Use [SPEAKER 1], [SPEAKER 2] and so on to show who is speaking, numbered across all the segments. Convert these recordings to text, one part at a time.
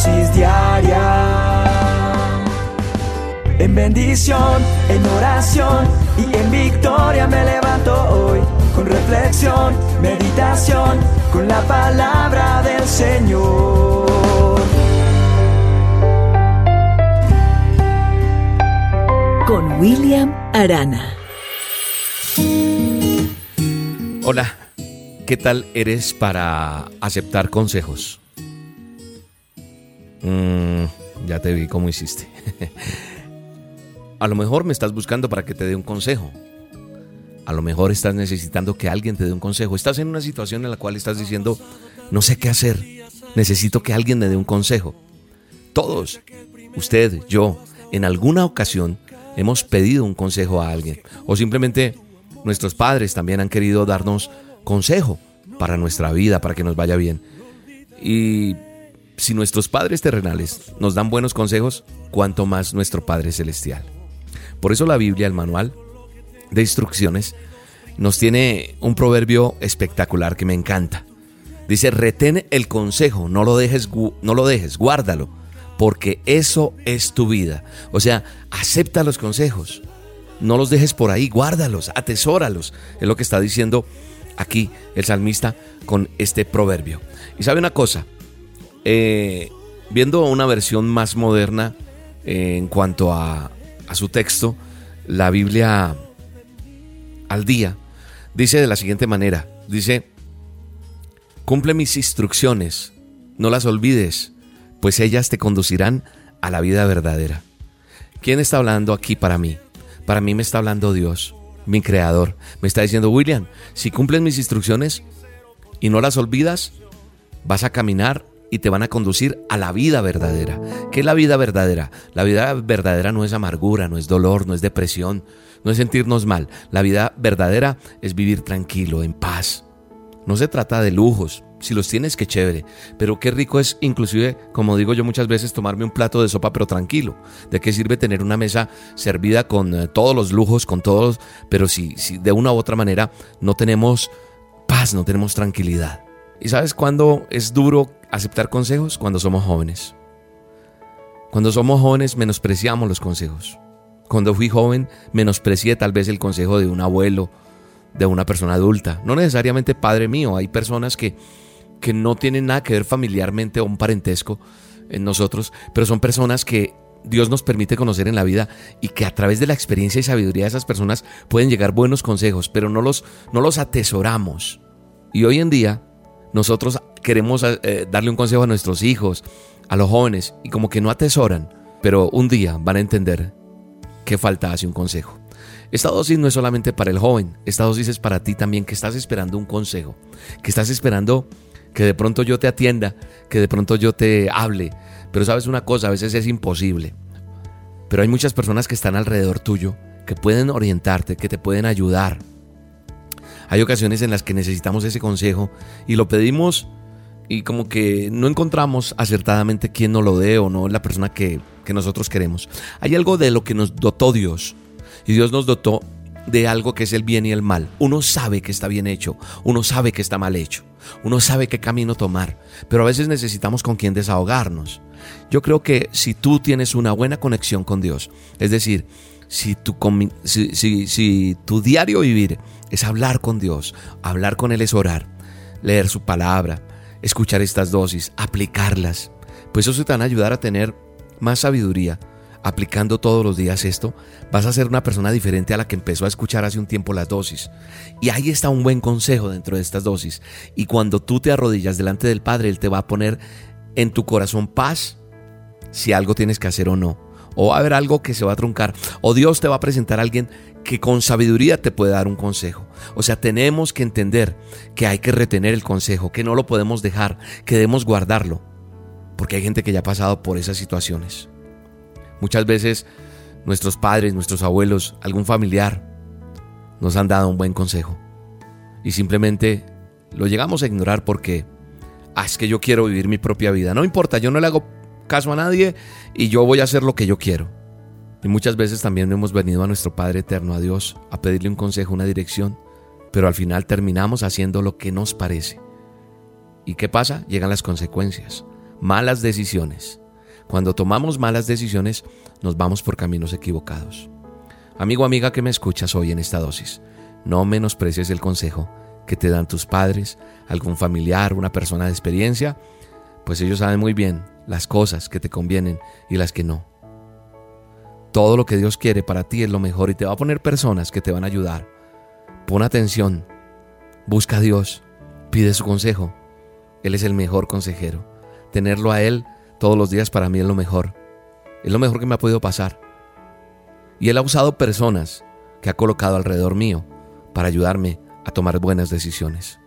[SPEAKER 1] dosis diaria. En bendición, en oración y en victoria me levanto hoy. Con reflexión, meditación, con la palabra del Señor.
[SPEAKER 2] Con William Arana.
[SPEAKER 3] Hola, ¿qué tal eres para aceptar consejos? Mm, ya te vi cómo hiciste. A lo mejor me estás buscando para que te dé un consejo. A lo mejor estás necesitando que alguien te dé un consejo. Estás en una situación en la cual estás diciendo, no sé qué hacer. Necesito que alguien me dé un consejo. Todos, usted, yo, en alguna ocasión hemos pedido un consejo a alguien. O simplemente nuestros padres también han querido darnos consejo para nuestra vida, para que nos vaya bien. Y si nuestros padres terrenales nos dan buenos consejos, cuanto más nuestro Padre Celestial. Por eso la Biblia, el manual de instrucciones, nos tiene un proverbio espectacular que me encanta. Dice, retén el consejo, no lo dejes, no lo dejes, guárdalo, porque eso es tu vida. O sea, acepta los consejos, no los dejes por ahí, guárdalos, atesóralos. Es lo que está diciendo aquí el salmista con este proverbio. Y sabe una cosa, eh, viendo una versión más moderna eh, en cuanto a, su texto, la Biblia al día, dice de la siguiente manera, dice, cumple mis instrucciones, no las olvides, pues ellas te conducirán a la vida verdadera. ¿Quién está hablando aquí para mí? Para mí me está hablando Dios, mi creador. Me está diciendo, William, si cumples mis instrucciones y no las olvidas, vas a caminar y te van a conducir a la vida verdadera. ¿Qué es la vida verdadera? La vida verdadera no es amargura, no es dolor, no es depresión, no es sentirnos mal. La vida verdadera es vivir tranquilo, en paz. No se trata de lujos, si los tienes, qué chévere. Pero qué rico es, inclusive, como digo yo muchas veces, tomarme un plato de sopa, pero tranquilo. ¿De qué sirve tener una mesa servida con eh, todos los lujos, con todos, pero si, si de una u otra manera no tenemos paz, no tenemos tranquilidad? ¿Y sabes cuándo es duro aceptar consejos? Cuando somos jóvenes. Cuando somos jóvenes menospreciamos los consejos. Cuando fui joven menosprecié tal vez el consejo de un abuelo, de una persona adulta. No necesariamente padre mío, hay personas que, que no tienen nada que ver familiarmente o un parentesco en nosotros, pero son personas que Dios nos permite conocer en la vida y que a través de la experiencia y sabiduría de esas personas pueden llegar buenos consejos, pero no los, no los atesoramos. Y hoy en día nosotros queremos eh, darle un consejo a nuestros hijos, a los jóvenes, y como que no atesoran, pero un día van a entender qué falta hace un consejo. Esta dosis no es solamente para el joven, esta dosis es para ti también que estás esperando un consejo, que estás esperando que de pronto yo te atienda, que de pronto yo te hable, pero sabes una cosa, a veces es imposible. Pero hay muchas personas que están alrededor tuyo, que pueden orientarte, que te pueden ayudar, hay ocasiones en las que necesitamos ese consejo y lo pedimos y como que no encontramos acertadamente quién nos lo dé o no la persona que, que nosotros queremos. Hay algo de lo que nos dotó Dios y Dios nos dotó de algo que es el bien y el mal. Uno sabe que está bien hecho, uno sabe que está mal hecho, uno sabe qué camino tomar, pero a veces necesitamos con quien desahogarnos. Yo creo que si tú tienes una buena conexión con Dios, es decir, si tu, si, si, tu diario vivir es hablar con Dios, hablar con Él es orar, leer su palabra, escuchar estas dosis, aplicarlas, pues eso te van a ayudar a tener más sabiduría. Aplicando todos los días esto, vas a ser una persona diferente a la que empezó a escuchar hace un tiempo las dosis. Y ahí está un buen consejo dentro de estas dosis. Y cuando tú te arrodillas delante del Padre, Él te va a poner en tu corazón paz si algo tienes que hacer o no o va a haber algo que se va a truncar, o Dios te va a presentar a alguien que con sabiduría te puede dar un consejo. O sea, tenemos que entender que hay que retener el consejo, que no lo podemos dejar, que debemos guardarlo, porque hay gente que ya ha pasado por esas situaciones. Muchas veces nuestros padres, nuestros abuelos, algún familiar nos han dado un buen consejo y simplemente lo llegamos a ignorar porque ah, es que yo quiero vivir mi propia vida. No importa, yo no le hago caso a nadie y yo voy a hacer lo que yo quiero. Y muchas veces también hemos venido a nuestro Padre Eterno, a Dios, a pedirle un consejo, una dirección, pero al final terminamos haciendo lo que nos parece. ¿Y qué pasa? Llegan las consecuencias. malas decisiones. Cuando tomamos malas decisiones, nos vamos por caminos equivocados. Amigo, amiga que me escuchas hoy en esta dosis, no menosprecies el consejo que te dan tus padres, algún familiar, una persona de experiencia, pues ellos saben muy bien las cosas que te convienen y las que no. Todo lo que Dios quiere para ti es lo mejor y te va a poner personas que te van a ayudar. Pon atención, busca a Dios, pide su consejo. Él es el mejor consejero. Tenerlo a Él todos los días para mí es lo mejor. Es lo mejor que me ha podido pasar. Y Él ha usado personas que ha colocado alrededor mío para ayudarme a tomar buenas decisiones.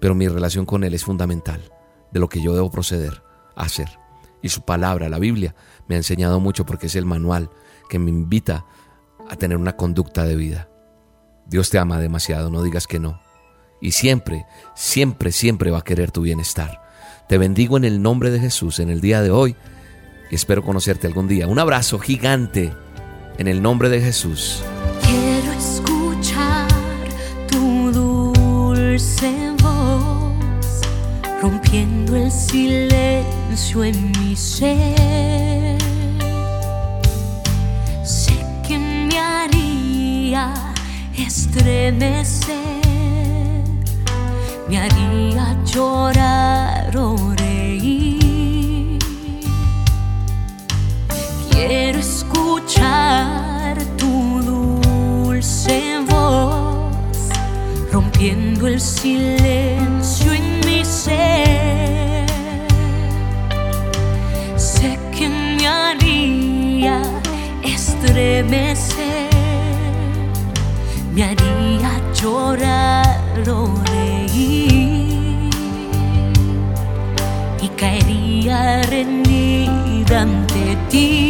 [SPEAKER 3] Pero mi relación con Él es fundamental de lo que yo debo proceder a hacer. Y su palabra, la Biblia, me ha enseñado mucho porque es el manual que me invita a tener una conducta de vida. Dios te ama demasiado, no digas que no. Y siempre, siempre, siempre va a querer tu bienestar. Te bendigo en el nombre de Jesús en el día de hoy y espero conocerte algún día. Un abrazo gigante en el nombre de Jesús.
[SPEAKER 4] Quiero escuchar tu dulce voz, rompiendo el silencio en mi ser. Sé que me haría estremecer, me haría llorar o reír. Quiero escuchar tu dulce voz, rompiendo el silencio estremecer, me haría llorar o reír y caería rendida ante ti.